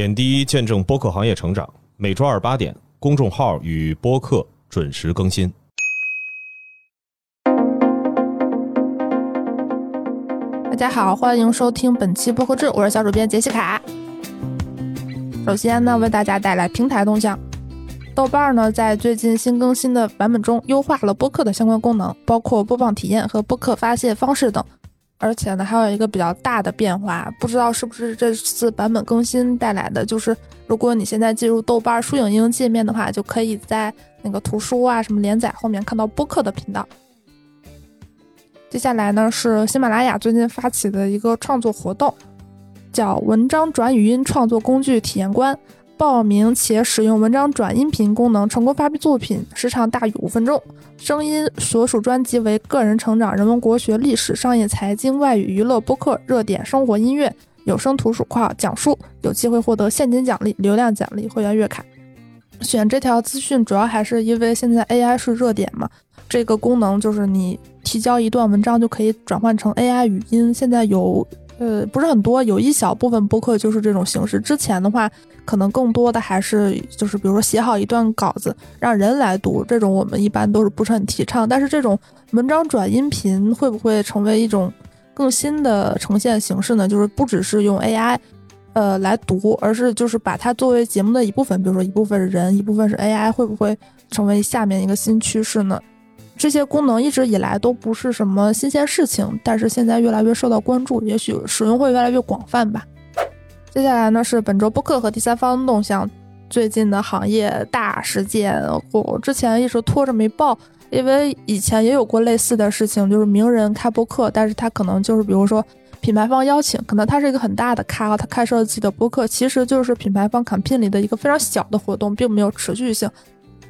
点滴见证播客行业成长。每周二八点，公众号与播客准时更新。大家好，欢迎收听本期播客志，我是小主编杰西卡。首先呢，为大家带来平台动向。豆瓣呢，在最近新更新的版本中，优化了播客的相关功能，包括播放体验和播客发泄方式等。而且呢，还有一个比较大的变化，不知道是不是这次版本更新带来的，就是如果你现在进入豆瓣书影音界面的话，就可以在那个图书啊、什么连载后面看到播客的频道。接下来呢，是喜马拉雅最近发起的一个创作活动，叫“文章转语音创作工具体验官”。报名且使用文章转音频功能成功发布作品，时长大于五分钟，声音所属专辑为个人成长、人文国学、历史、商业、财经、外语、娱乐、播客、热点、生活、音乐、有声图书括讲述，有机会获得现金奖励、流量奖励、会员月卡。选这条资讯主要还是因为现在 AI 是热点嘛，这个功能就是你提交一段文章就可以转换成 AI 语音，现在有。呃，不是很多，有一小部分播客就是这种形式。之前的话，可能更多的还是就是，比如说写好一段稿子，让人来读，这种我们一般都是不是很提倡。但是这种文章转音频会不会成为一种更新的呈现形式呢？就是不只是用 AI，呃，来读，而是就是把它作为节目的一部分，比如说一部分是人，一部分是 AI，会不会成为下面一个新趋势呢？这些功能一直以来都不是什么新鲜事情，但是现在越来越受到关注，也许使用会越来越广泛吧。接下来呢是本周播客和第三方动向，最近的行业大事件，我之前一直拖着没报，因为以前也有过类似的事情，就是名人开播客，但是他可能就是比如说品牌方邀请，可能他是一个很大的咖，他开设了自己的播客，其实就是品牌方 campaign 里的一个非常小的活动，并没有持续性。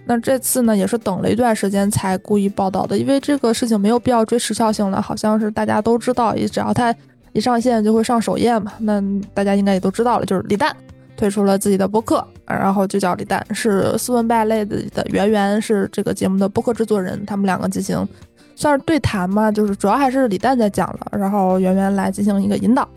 那这次呢，也是等了一段时间才故意报道的，因为这个事情没有必要追时效性了，好像是大家都知道，也只要他一上线就会上首页嘛。那大家应该也都知道了，就是李诞推出了自己的播客，然后就叫李诞，是斯文败类的的圆圆是这个节目的播客制作人，他们两个进行算是对谈嘛，就是主要还是李诞在讲了，然后圆圆来进行一个引导。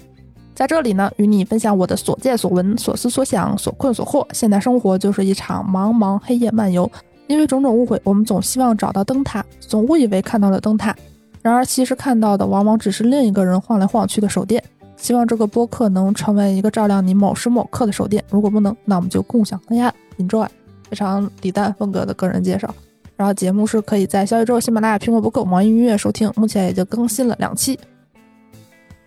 在这里呢，与你分享我的所见所闻、所思所想、所困所惑。现代生活就是一场茫茫黑夜漫游，因为种种误会，我们总希望找到灯塔，总误以为看到了灯塔，然而其实看到的往往只是另一个人晃来晃去的手电。希望这个播客能成为一个照亮你某时某刻的手电。如果不能，那我们就共享黑暗，enjoy。非常李诞风格的个人介绍。然后节目是可以在小宇宙、喜马拉雅、苹果播客、网易音乐收听，目前也就更新了两期。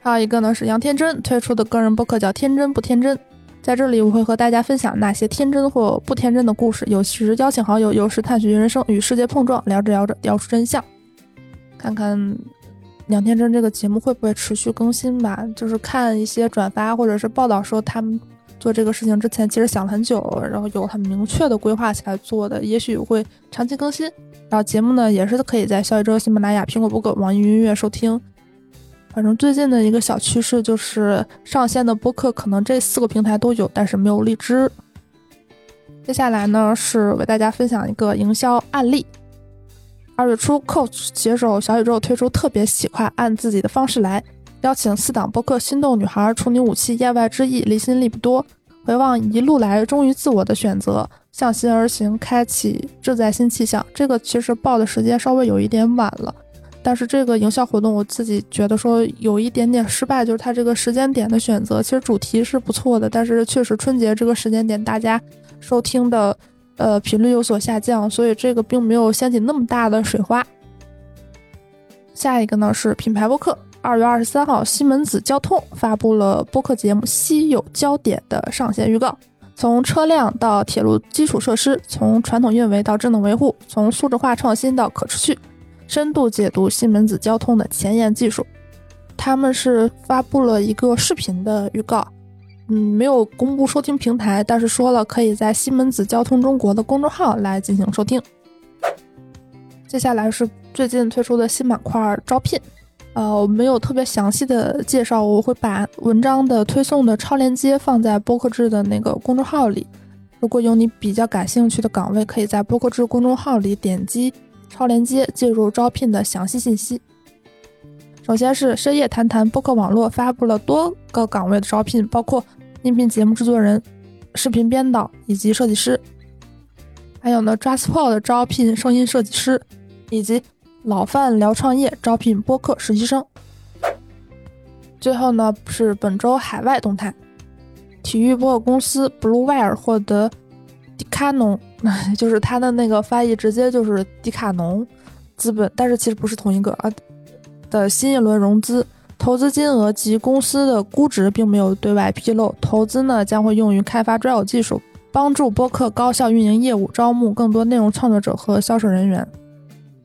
还有一个呢是杨天真推出的个人播客叫《天真不天真》，在这里我会和大家分享那些天真或不天真的故事，有时邀请好友，有时探寻人生与世界碰撞，聊着聊着聊出真相。看看杨天真这个节目会不会持续更新吧？就是看一些转发或者是报道说他们做这个事情之前其实想了很久，然后有很明确的规划才做的，也许会长期更新。然后节目呢也是可以在小宇宙、喜马拉雅、苹果播客、网易云音乐收听。反正最近的一个小趋势就是上线的播客可能这四个平台都有，但是没有荔枝。接下来呢是为大家分享一个营销案例。二月初，Coach 携手小宇宙推出特别企划，按自己的方式来，邀请四档播客：心动女孩、处女武器、言外之意、离心力不多。回望一路来忠于自我的选择，向心而行，开启志在新气象。这个其实报的时间稍微有一点晚了。但是这个营销活动，我自己觉得说有一点点失败，就是它这个时间点的选择，其实主题是不错的，但是确实春节这个时间点，大家收听的呃频率有所下降，所以这个并没有掀起那么大的水花。下一个呢是品牌播客，二月二十三号，西门子交通发布了播客节目《稀有焦点》的上线预告，从车辆到铁路基础设施，从传统运维到智能维护，从数字化创新到可持续。深度解读西门子交通的前沿技术，他们是发布了一个视频的预告，嗯，没有公布收听平台，但是说了可以在西门子交通中国的公众号来进行收听。接下来是最近推出的新板块招聘，呃，我没有特别详细的介绍，我会把文章的推送的超链接放在播客制的那个公众号里，如果有你比较感兴趣的岗位，可以在播客制公众号里点击。超链接进入招聘的详细信息。首先是深夜谈谈播客网络发布了多个岗位的招聘，包括音频节目制作人、视频编导以及设计师。还有呢，JustPod 招聘声音设计师，以及老范聊创业招聘播客实习生。最后呢，是本周海外动态，体育播客公司 Bluewire 获得迪卡侬，就是他的那个翻译直接就是迪卡侬资本，但是其实不是同一个啊。的新一轮融资，投资金额及公司的估值并没有对外披露。投资呢将会用于开发专有技术，帮助播客高效运营业务，招募更多内容创作者和销售人员。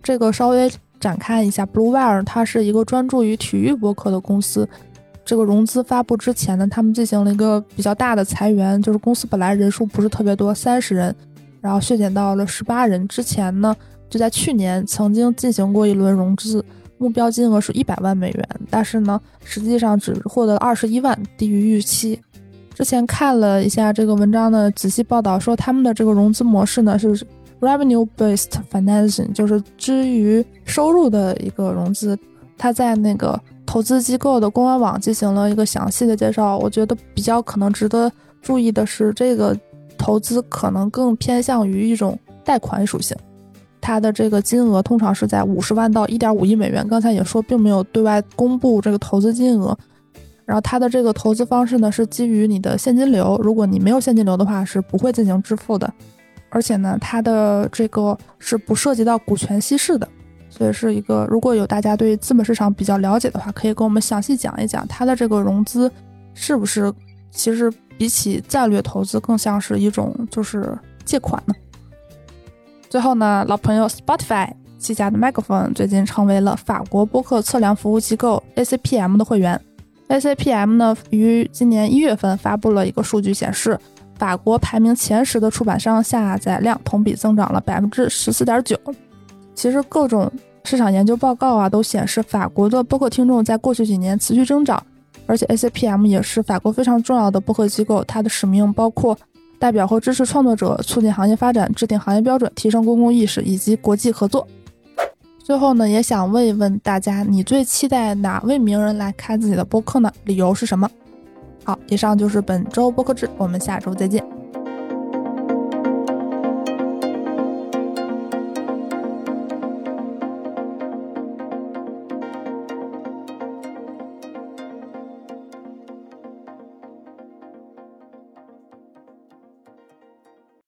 这个稍微展开一下，Bluewire 它是一个专注于体育播客的公司。这个融资发布之前呢，他们进行了一个比较大的裁员，就是公司本来人数不是特别多，三十人，然后削减到了十八人。之前呢，就在去年曾经进行过一轮融资，目标金额是一百万美元，但是呢，实际上只获得二十一万，低于预期。之前看了一下这个文章的仔细报道，说他们的这个融资模式呢是 revenue-based financing，就是基于收入的一个融资。他在那个。投资机构的官网网进行了一个详细的介绍。我觉得比较可能值得注意的是，这个投资可能更偏向于一种贷款属性。它的这个金额通常是在五十万到一点五亿美元。刚才也说，并没有对外公布这个投资金额。然后它的这个投资方式呢，是基于你的现金流。如果你没有现金流的话，是不会进行支付的。而且呢，它的这个是不涉及到股权稀释的。所以是一个，如果有大家对资本市场比较了解的话，可以跟我们详细讲一讲它的这个融资是不是其实比起战略投资更像是一种就是借款呢？最后呢，老朋友 Spotify 旗下的 Microphone 最近成为了法国播客测量服务机构 ACPM 的会员。ACPM 呢于今年一月份发布了一个数据，显示法国排名前十的出版商下载量同比增长了百分之十四点九。其实各种市场研究报告啊，都显示法国的播客听众在过去几年持续增长，而且 ACPM 也是法国非常重要的播客机构，它的使命包括代表和支持创作者，促进行业发展，制定行业标准，提升公共意识以及国际合作。最后呢，也想问一问大家，你最期待哪位名人来开自己的播客呢？理由是什么？好，以上就是本周播客志，我们下周再见。